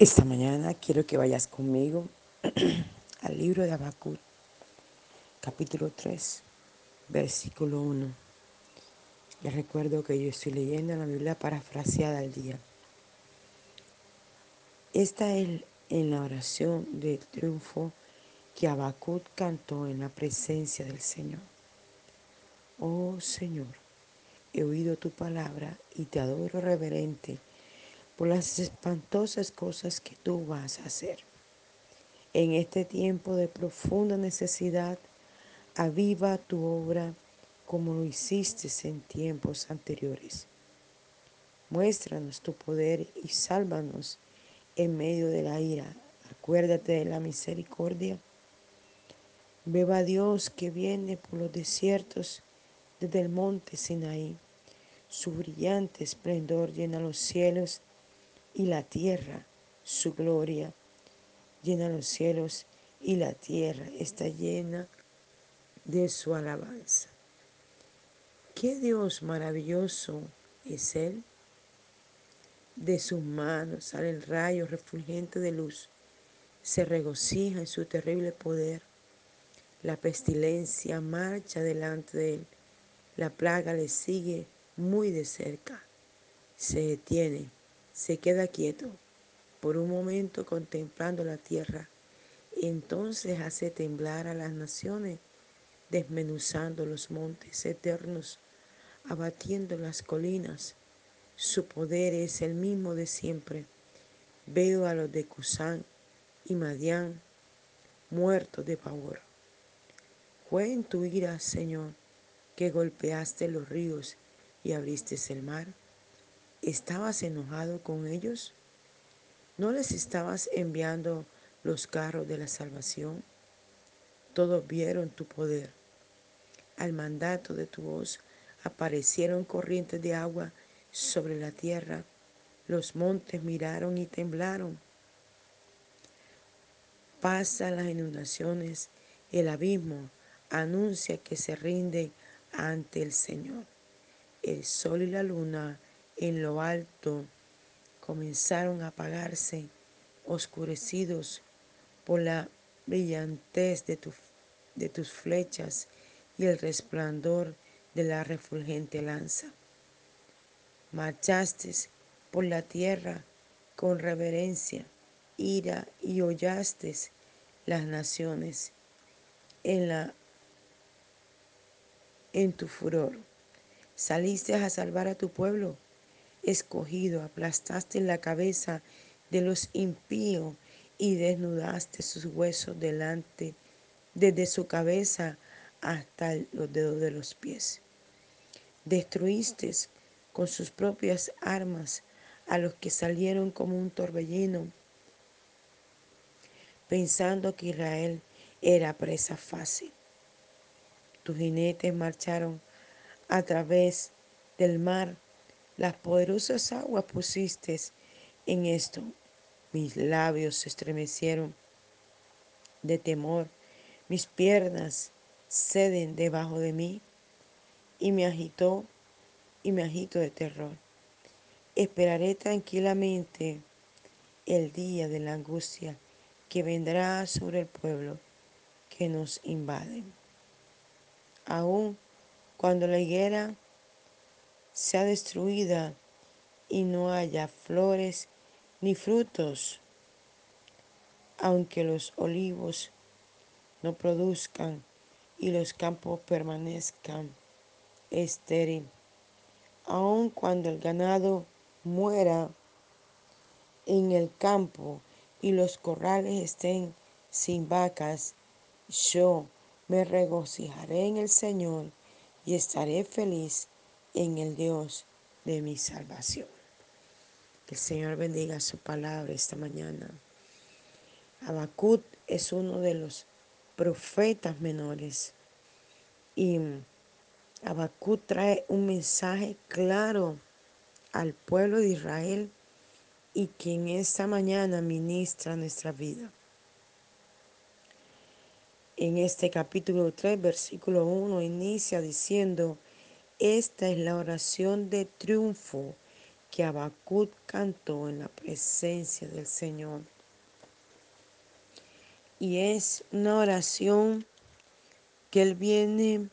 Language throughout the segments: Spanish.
Esta mañana quiero que vayas conmigo al libro de Habacuc, capítulo 3, versículo 1. Les recuerdo que yo estoy leyendo la Biblia parafraseada al día. Esta es en la oración de triunfo que Habacuc cantó en la presencia del Señor. Oh Señor, he oído tu palabra y te adoro reverente por las espantosas cosas que tú vas a hacer. En este tiempo de profunda necesidad, aviva tu obra como lo hiciste en tiempos anteriores. Muéstranos tu poder y sálvanos en medio de la ira. Acuérdate de la misericordia. Beba Dios que viene por los desiertos desde el monte Sinaí. Su brillante esplendor llena los cielos y la tierra su gloria. Llena los cielos y la tierra está llena de su alabanza. ¿Qué Dios maravilloso es Él? De sus manos sale el rayo refulgente de luz. Se regocija en su terrible poder. La pestilencia marcha delante de Él. La plaga le sigue muy de cerca. Se detiene se queda quieto por un momento contemplando la tierra. Entonces hace temblar a las naciones, desmenuzando los montes eternos, abatiendo las colinas. Su poder es el mismo de siempre. Veo a los de Cusán y Madián muertos de pavor. Fue en tu ira, Señor, que golpeaste los ríos y abriste el mar. ¿Estabas enojado con ellos? ¿No les estabas enviando los carros de la salvación? Todos vieron tu poder. Al mandato de tu voz aparecieron corrientes de agua sobre la tierra. Los montes miraron y temblaron. Pasa las inundaciones, el abismo anuncia que se rinde ante el Señor. El sol y la luna en lo alto comenzaron a apagarse, oscurecidos por la brillantez de, de tus flechas y el resplandor de la refulgente lanza. Marchaste por la tierra con reverencia, ira y hollaste las naciones en, la, en tu furor. Saliste a salvar a tu pueblo escogido, aplastaste la cabeza de los impíos y desnudaste sus huesos delante, desde su cabeza hasta los dedos de los pies. Destruiste con sus propias armas a los que salieron como un torbellino, pensando que Israel era presa fácil. Tus jinetes marcharon a través del mar las poderosas aguas pusiste en esto. Mis labios se estremecieron de temor. Mis piernas ceden debajo de mí y me agitó y me agito de terror. Esperaré tranquilamente el día de la angustia que vendrá sobre el pueblo que nos invade. Aún cuando la higuera sea destruida y no haya flores ni frutos, aunque los olivos no produzcan y los campos permanezcan estéril, aun cuando el ganado muera en el campo y los corrales estén sin vacas, yo me regocijaré en el Señor y estaré feliz en el Dios de mi salvación. Que el Señor bendiga su palabra esta mañana. Habacuc es uno de los profetas menores y Habacuc trae un mensaje claro al pueblo de Israel y que en esta mañana ministra nuestra vida. En este capítulo 3, versículo 1, inicia diciendo, esta es la oración de triunfo que Habacuc cantó en la presencia del Señor. Y es una oración que él viene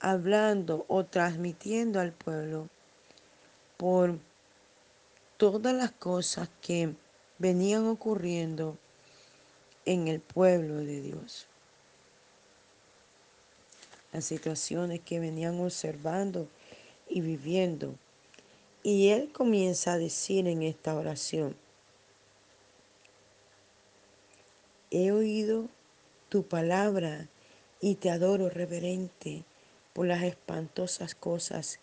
hablando o transmitiendo al pueblo por todas las cosas que venían ocurriendo en el pueblo de Dios. Las situaciones que venían observando y viviendo. Y él comienza a decir en esta oración, he oído tu palabra y te adoro reverente por las espantosas cosas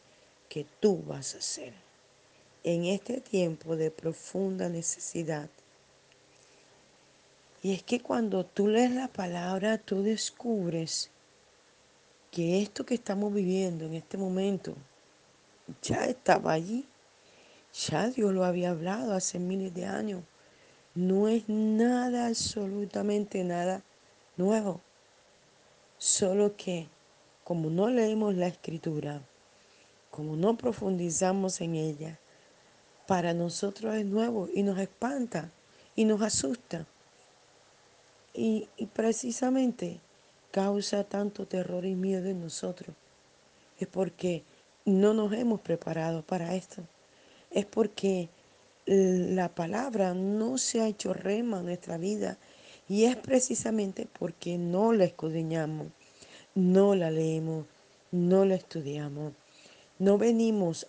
que tú vas a hacer. En este tiempo de profunda necesidad. Y es que cuando tú lees la palabra, tú descubres que esto que estamos viviendo en este momento ya estaba allí. Ya Dios lo había hablado hace miles de años. No es nada, absolutamente nada nuevo. Solo que como no leemos la escritura, como no profundizamos en ella, para nosotros es nuevo y nos espanta y nos asusta. Y, y precisamente causa tanto terror y miedo en nosotros. Es porque no nos hemos preparado para esto. Es porque la palabra no se ha hecho rema en nuestra vida y es precisamente porque no la escudriñamos, no la leemos, no la estudiamos, no venimos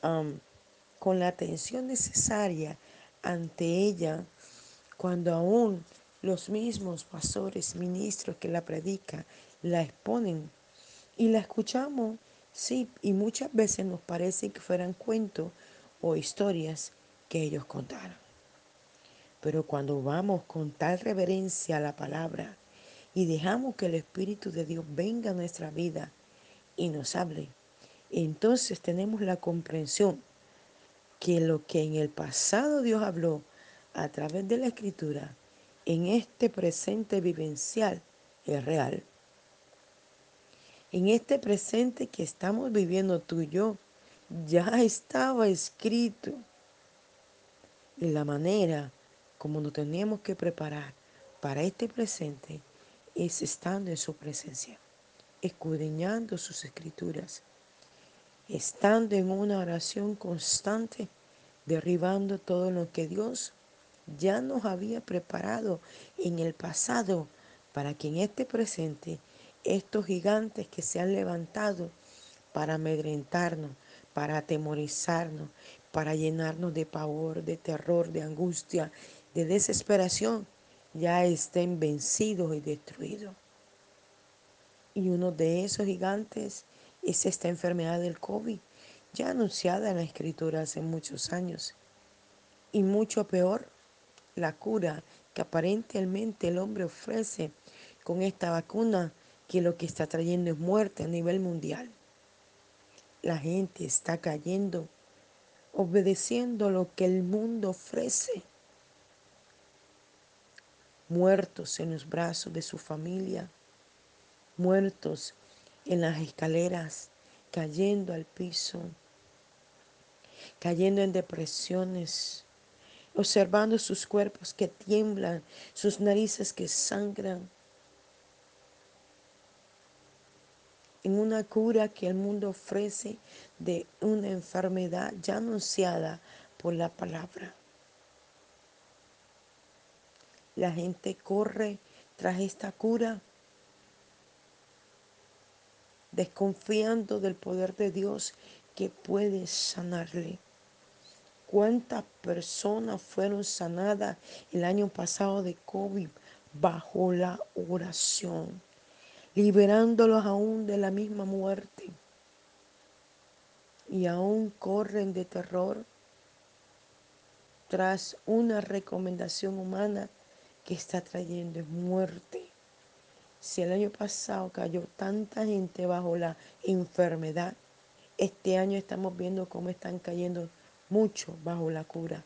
con la atención necesaria ante ella cuando aún los mismos pastores, ministros que la predican, la exponen y la escuchamos, sí, y muchas veces nos parece que fueran cuentos o historias que ellos contaron. Pero cuando vamos con tal reverencia a la palabra y dejamos que el Espíritu de Dios venga a nuestra vida y nos hable, entonces tenemos la comprensión que lo que en el pasado Dios habló a través de la escritura, en este presente vivencial es real en este presente que estamos viviendo tú y yo, ya estaba escrito. Y la manera como nos teníamos que preparar para este presente es estando en su presencia, escudriñando sus escrituras, estando en una oración constante, derribando todo lo que Dios ya nos había preparado en el pasado para que en este presente estos gigantes que se han levantado para amedrentarnos, para atemorizarnos, para llenarnos de pavor, de terror, de angustia, de desesperación, ya estén vencidos y destruidos. Y uno de esos gigantes es esta enfermedad del COVID, ya anunciada en la escritura hace muchos años. Y mucho peor, la cura que aparentemente el hombre ofrece con esta vacuna que lo que está trayendo es muerte a nivel mundial. La gente está cayendo, obedeciendo lo que el mundo ofrece. Muertos en los brazos de su familia, muertos en las escaleras, cayendo al piso, cayendo en depresiones, observando sus cuerpos que tiemblan, sus narices que sangran, en una cura que el mundo ofrece de una enfermedad ya anunciada por la palabra. La gente corre tras esta cura desconfiando del poder de Dios que puede sanarle. ¿Cuántas personas fueron sanadas el año pasado de COVID bajo la oración? Liberándolos aún de la misma muerte. Y aún corren de terror tras una recomendación humana que está trayendo muerte. Si el año pasado cayó tanta gente bajo la enfermedad, este año estamos viendo cómo están cayendo muchos bajo la cura.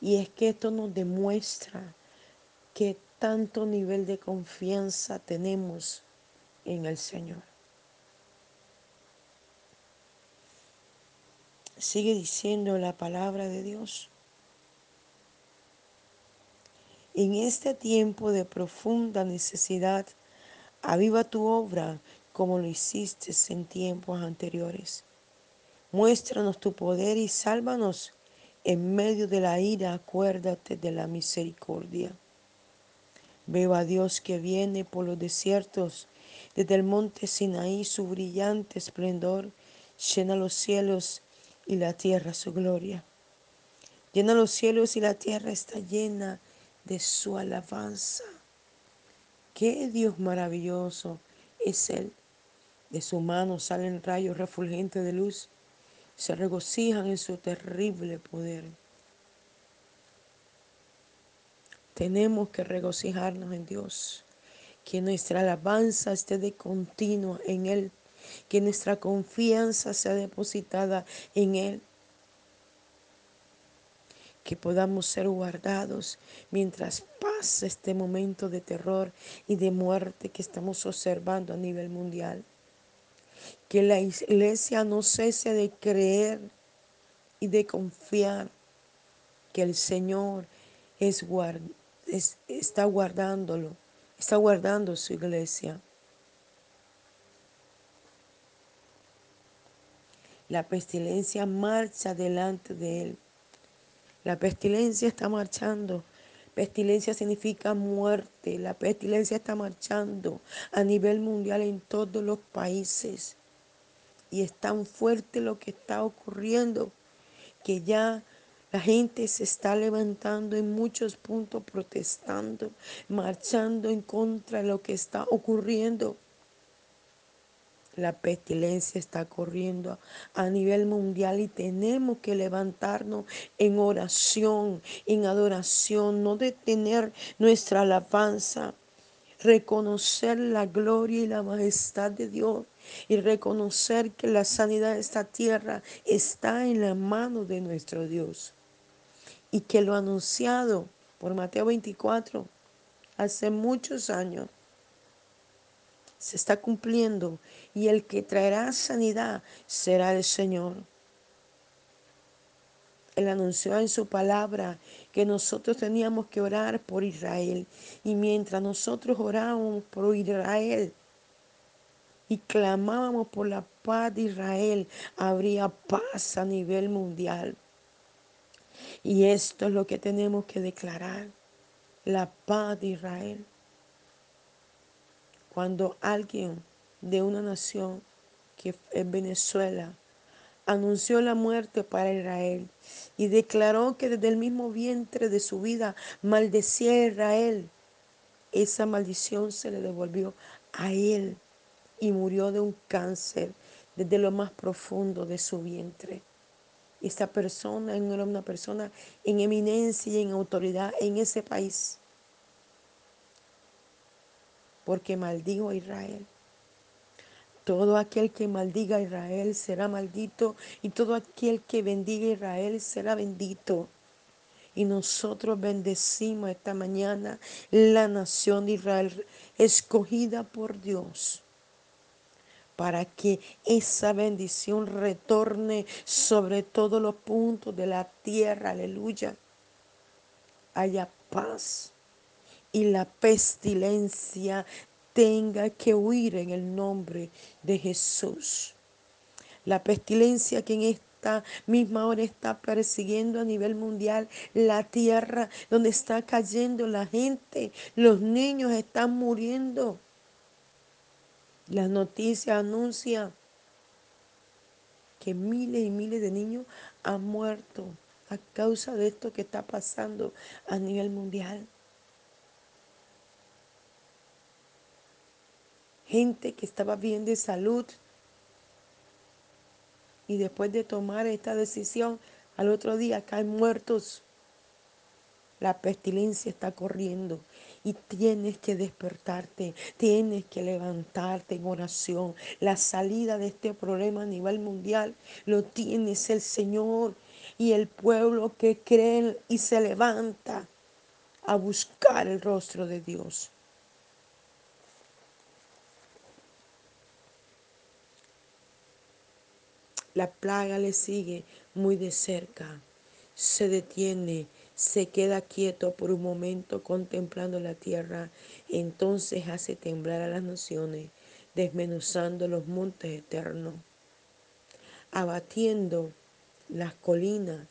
Y es que esto nos demuestra que tanto nivel de confianza tenemos en el Señor. Sigue diciendo la palabra de Dios. En este tiempo de profunda necesidad, aviva tu obra como lo hiciste en tiempos anteriores. Muéstranos tu poder y sálvanos en medio de la ira, acuérdate de la misericordia. Veo a Dios que viene por los desiertos, desde el monte Sinaí su brillante esplendor llena los cielos y la tierra su gloria. Llena los cielos y la tierra está llena de su alabanza. Qué Dios maravilloso es Él. De su mano salen rayos refulgentes de luz. Se regocijan en su terrible poder. Tenemos que regocijarnos en Dios. Que nuestra alabanza esté de continuo en Él. Que nuestra confianza sea depositada en Él que podamos ser guardados mientras pasa este momento de terror y de muerte que estamos observando a nivel mundial. Que la iglesia no cese de creer y de confiar que el Señor es, está guardándolo, está guardando su iglesia. La pestilencia marcha delante de él la pestilencia está marchando. Pestilencia significa muerte. La pestilencia está marchando a nivel mundial en todos los países. Y es tan fuerte lo que está ocurriendo que ya la gente se está levantando en muchos puntos protestando, marchando en contra de lo que está ocurriendo. La pestilencia está corriendo a nivel mundial y tenemos que levantarnos en oración, en adoración, no detener nuestra alabanza, reconocer la gloria y la majestad de Dios y reconocer que la sanidad de esta tierra está en la mano de nuestro Dios y que lo anunciado por Mateo 24 hace muchos años se está cumpliendo y el que traerá sanidad será el Señor. Él anunció en su palabra que nosotros teníamos que orar por Israel. Y mientras nosotros orábamos por Israel y clamábamos por la paz de Israel, habría paz a nivel mundial. Y esto es lo que tenemos que declarar, la paz de Israel. Cuando alguien de una nación que es Venezuela anunció la muerte para Israel y declaró que desde el mismo vientre de su vida maldecía a Israel, esa maldición se le devolvió a él y murió de un cáncer desde lo más profundo de su vientre. Esta persona era una persona en eminencia y en autoridad en ese país porque maldigo a Israel. Todo aquel que maldiga a Israel será maldito y todo aquel que bendiga a Israel será bendito. Y nosotros bendecimos esta mañana la nación de Israel escogida por Dios para que esa bendición retorne sobre todos los puntos de la tierra. Aleluya. Haya paz y la pestilencia tenga que huir en el nombre de Jesús. La pestilencia que en esta misma hora está persiguiendo a nivel mundial la tierra donde está cayendo la gente, los niños están muriendo. Las noticias anuncian que miles y miles de niños han muerto a causa de esto que está pasando a nivel mundial. gente que estaba bien de salud y después de tomar esta decisión, al otro día caen muertos. La pestilencia está corriendo y tienes que despertarte, tienes que levantarte en oración. La salida de este problema a nivel mundial lo tienes el Señor y el pueblo que cree y se levanta a buscar el rostro de Dios. La plaga le sigue muy de cerca, se detiene, se queda quieto por un momento contemplando la tierra, entonces hace temblar a las naciones, desmenuzando los montes eternos, abatiendo las colinas.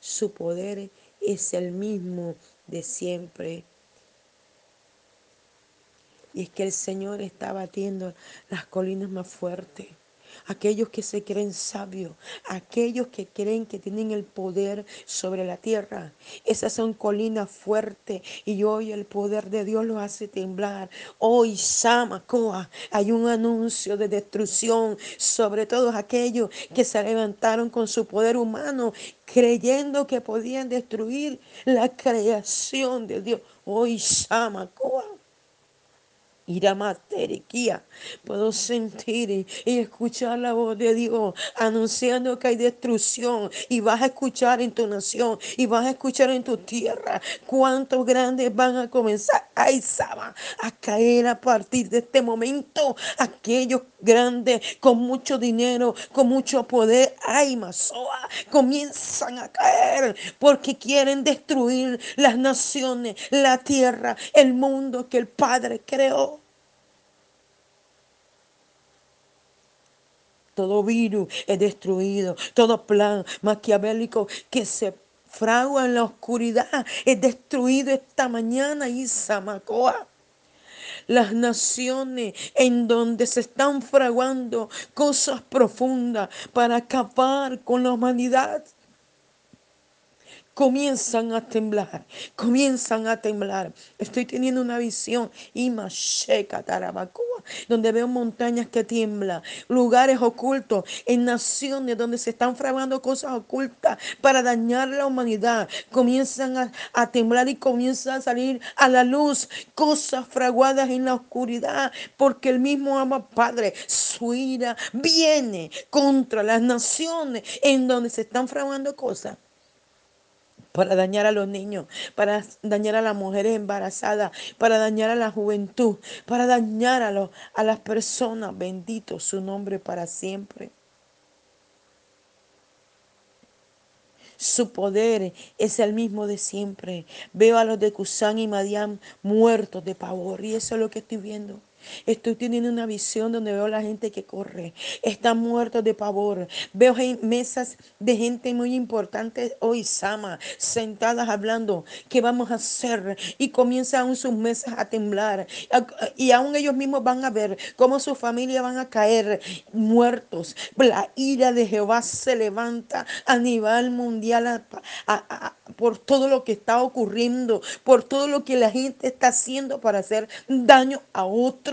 Su poder es el mismo de siempre. Y es que el Señor está batiendo las colinas más fuertes aquellos que se creen sabios, aquellos que creen que tienen el poder sobre la tierra. Esas son colinas fuertes y hoy el poder de Dios los hace temblar. Hoy, Samacoa, hay un anuncio de destrucción sobre todos aquellos que se levantaron con su poder humano creyendo que podían destruir la creación de Dios. Hoy, Samacoa Iramasteriquía. Puedo sentir y escuchar la voz de Dios anunciando que hay destrucción y vas a escuchar en tu nación y vas a escuchar en tu tierra cuántos grandes van a comenzar a a caer a partir de este momento. Aquellos grandes con mucho dinero, con mucho poder, ay, Masoa, comienzan a caer porque quieren destruir las naciones, la tierra, el mundo que el Padre creó. todo virus es destruido, todo plan maquiavélico que se fragua en la oscuridad es destruido esta mañana y Samacoa las naciones en donde se están fraguando cosas profundas para acabar con la humanidad comienzan a temblar, comienzan a temblar. Estoy teniendo una visión, Imasheka Tarabacua, donde veo montañas que tiemblan, lugares ocultos, en naciones donde se están fraguando cosas ocultas para dañar la humanidad. Comienzan a, a temblar y comienzan a salir a la luz cosas fraguadas en la oscuridad, porque el mismo ama Padre, su ira viene contra las naciones en donde se están fraguando cosas para dañar a los niños, para dañar a las mujeres embarazadas, para dañar a la juventud, para dañar a, los, a las personas. Bendito su nombre para siempre. Su poder es el mismo de siempre. Veo a los de Cusán y Madián muertos de pavor y eso es lo que estoy viendo. Estoy teniendo una visión donde veo la gente que corre. Están muertos de pavor. Veo mesas de gente muy importante hoy, Sama, sentadas hablando. ¿Qué vamos a hacer? Y comienzan sus mesas a temblar. Y aún ellos mismos van a ver cómo su familia van a caer muertos. La ira de Jehová se levanta a nivel mundial por todo lo que está ocurriendo, por todo lo que la gente está haciendo para hacer daño a otros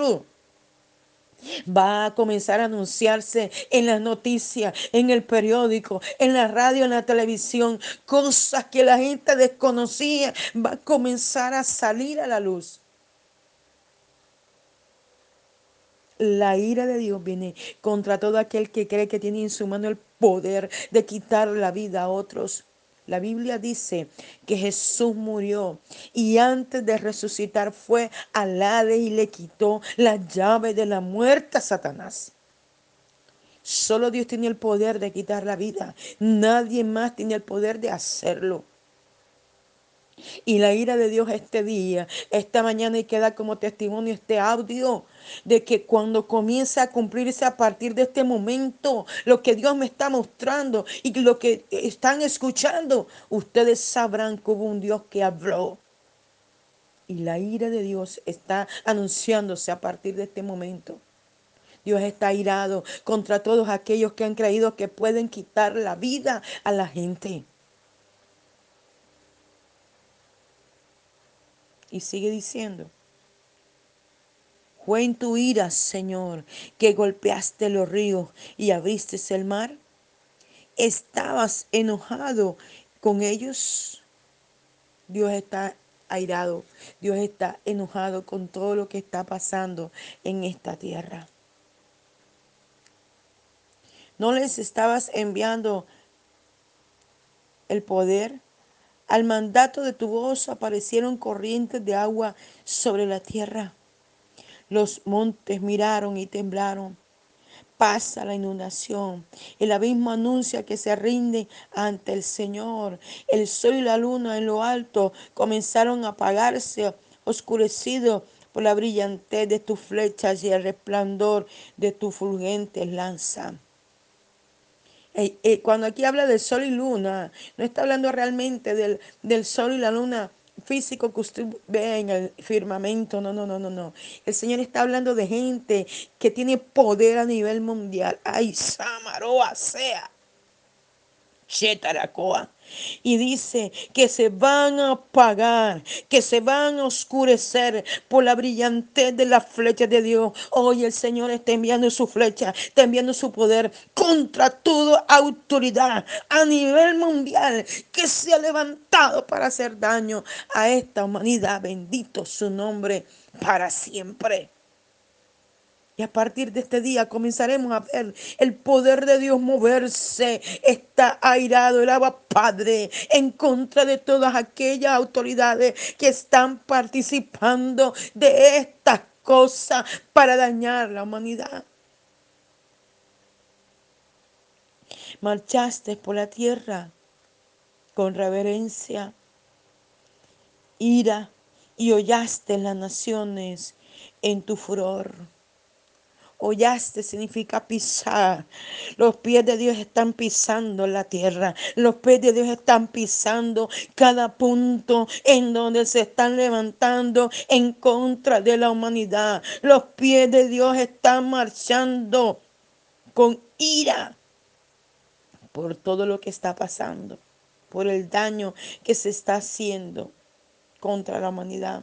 Va a comenzar a anunciarse en las noticias, en el periódico, en la radio, en la televisión, cosas que la gente desconocía. Va a comenzar a salir a la luz. La ira de Dios viene contra todo aquel que cree que tiene en su mano el poder de quitar la vida a otros. La Biblia dice que Jesús murió y antes de resucitar fue al Hades y le quitó la llave de la muerte a Satanás. Solo Dios tiene el poder de quitar la vida. Nadie más tiene el poder de hacerlo. Y la ira de Dios este día, esta mañana y queda como testimonio este audio de que cuando comienza a cumplirse a partir de este momento lo que Dios me está mostrando y lo que están escuchando, ustedes sabrán que hubo un Dios que habló. Y la ira de Dios está anunciándose a partir de este momento. Dios está irado contra todos aquellos que han creído que pueden quitar la vida a la gente. Y sigue diciendo, fue en tu ira, Señor, que golpeaste los ríos y abriste el mar. ¿Estabas enojado con ellos? Dios está airado. Dios está enojado con todo lo que está pasando en esta tierra. ¿No les estabas enviando el poder? Al mandato de tu voz aparecieron corrientes de agua sobre la tierra. Los montes miraron y temblaron. pasa la inundación. El abismo anuncia que se rinde ante el Señor. El sol y la luna en lo alto comenzaron a apagarse, oscurecidos por la brillantez de tus flechas y el resplandor de tu fulgente lanza. Cuando aquí habla del sol y luna, no está hablando realmente del, del sol y la luna físico que usted ve en el firmamento. No, no, no, no, no. El Señor está hablando de gente que tiene poder a nivel mundial. Ay, Samaroa sea. Chetaracoa. Y dice que se van a apagar, que se van a oscurecer por la brillantez de la flecha de Dios. Hoy el Señor está enviando su flecha, está enviando su poder contra toda autoridad a nivel mundial que se ha levantado para hacer daño a esta humanidad. Bendito su nombre para siempre. Y a partir de este día comenzaremos a ver el poder de Dios moverse. Está airado el agua Padre en contra de todas aquellas autoridades que están participando de estas cosas para dañar la humanidad. Marchaste por la tierra con reverencia, ira y hollaste las naciones en tu furor. Hollaste significa pisar. Los pies de Dios están pisando la tierra. Los pies de Dios están pisando cada punto en donde se están levantando en contra de la humanidad. Los pies de Dios están marchando con ira por todo lo que está pasando, por el daño que se está haciendo contra la humanidad.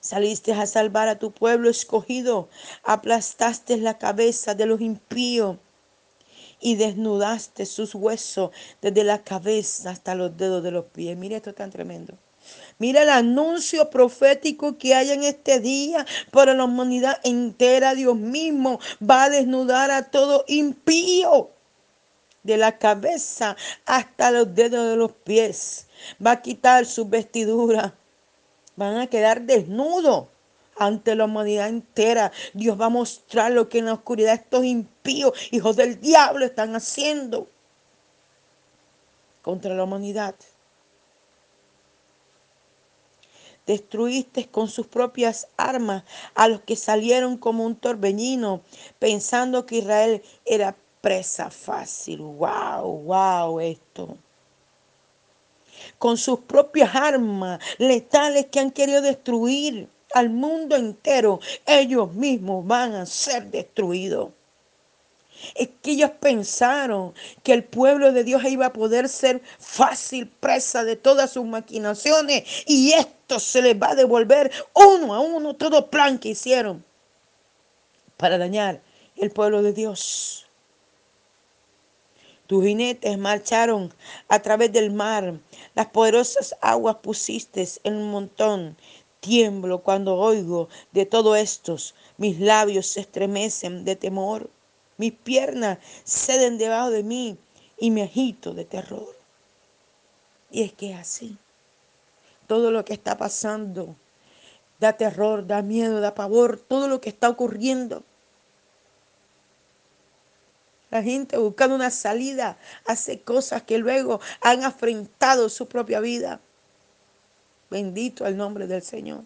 Saliste a salvar a tu pueblo escogido, aplastaste la cabeza de los impíos y desnudaste sus huesos desde la cabeza hasta los dedos de los pies. Mira esto tan tremendo. Mira el anuncio profético que hay en este día para la humanidad entera. Dios mismo va a desnudar a todo impío de la cabeza hasta los dedos de los pies. Va a quitar sus vestiduras van a quedar desnudos ante la humanidad entera. Dios va a mostrar lo que en la oscuridad estos impíos, hijos del diablo, están haciendo contra la humanidad. Destruiste con sus propias armas a los que salieron como un torbellino, pensando que Israel era presa fácil. ¡Wow! ¡Wow! Esto con sus propias armas letales que han querido destruir al mundo entero, ellos mismos van a ser destruidos. Es que ellos pensaron que el pueblo de Dios iba a poder ser fácil presa de todas sus maquinaciones y esto se les va a devolver uno a uno todo plan que hicieron para dañar el pueblo de Dios. Tus jinetes marcharon a través del mar. Las poderosas aguas pusiste en un montón. Tiemblo cuando oigo de todo estos. Mis labios se estremecen de temor. Mis piernas ceden debajo de mí y me agito de terror. Y es que es así. Todo lo que está pasando da terror, da miedo, da pavor. Todo lo que está ocurriendo la gente buscando una salida hace cosas que luego han afrentado su propia vida. Bendito el nombre del Señor.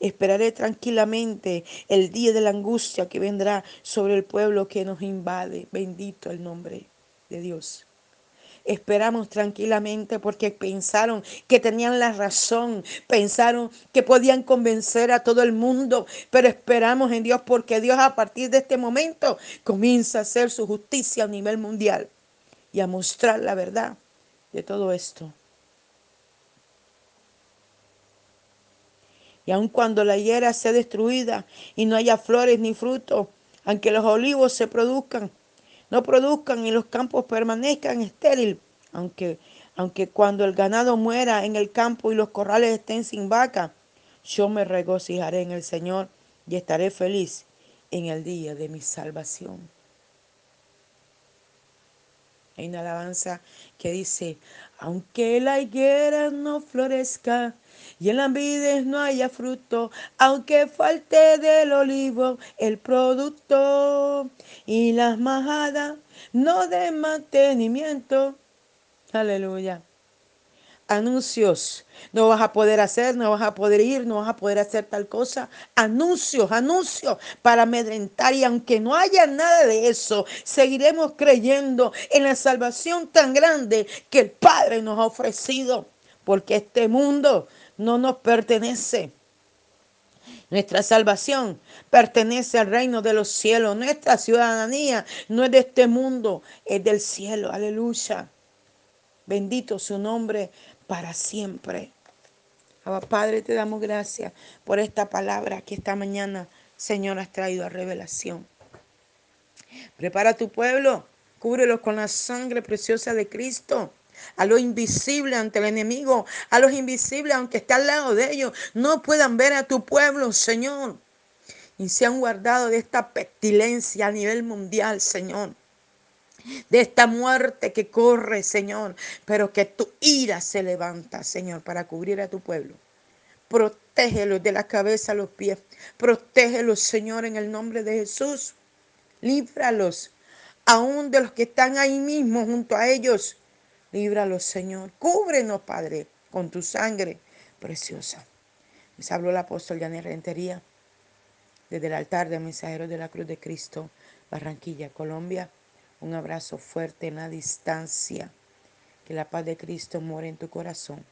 Esperaré tranquilamente el día de la angustia que vendrá sobre el pueblo que nos invade. Bendito el nombre de Dios esperamos tranquilamente porque pensaron que tenían la razón, pensaron que podían convencer a todo el mundo, pero esperamos en Dios porque Dios a partir de este momento comienza a hacer su justicia a nivel mundial y a mostrar la verdad de todo esto. Y aun cuando la higuera sea destruida y no haya flores ni frutos, aunque los olivos se produzcan, no produzcan y los campos permanezcan estériles, aunque, aunque cuando el ganado muera en el campo y los corrales estén sin vaca, yo me regocijaré en el Señor y estaré feliz en el día de mi salvación. Hay una alabanza que dice, aunque la higuera no florezca y en las vides no haya fruto, aunque falte del olivo el producto y las majadas no den mantenimiento. Aleluya anuncios. No vas a poder hacer, no vas a poder ir, no vas a poder hacer tal cosa. Anuncios, anuncios para amedrentar. Y aunque no haya nada de eso, seguiremos creyendo en la salvación tan grande que el Padre nos ha ofrecido. Porque este mundo no nos pertenece. Nuestra salvación pertenece al reino de los cielos. Nuestra ciudadanía no es de este mundo, es del cielo. Aleluya. Bendito su nombre para siempre. Padre, te damos gracias por esta palabra que esta mañana, Señor, has traído a revelación. Prepara tu pueblo, cúbrelo con la sangre preciosa de Cristo. A lo invisible ante el enemigo, a los invisibles, aunque esté al lado de ellos, no puedan ver a tu pueblo, Señor. Y se han guardado de esta pestilencia a nivel mundial, Señor de esta muerte que corre, Señor, pero que tu ira se levanta, Señor, para cubrir a tu pueblo. Protégelos de la cabeza a los pies. Protégelos, Señor, en el nombre de Jesús. Líbralos, aún de los que están ahí mismo junto a ellos. Líbralos, Señor. Cúbrenos, Padre, con tu sangre preciosa. Les habló el apóstol Janet Rentería desde el altar de mensajeros de la Cruz de Cristo, Barranquilla, Colombia. Un abrazo fuerte en la distancia. Que la paz de Cristo more en tu corazón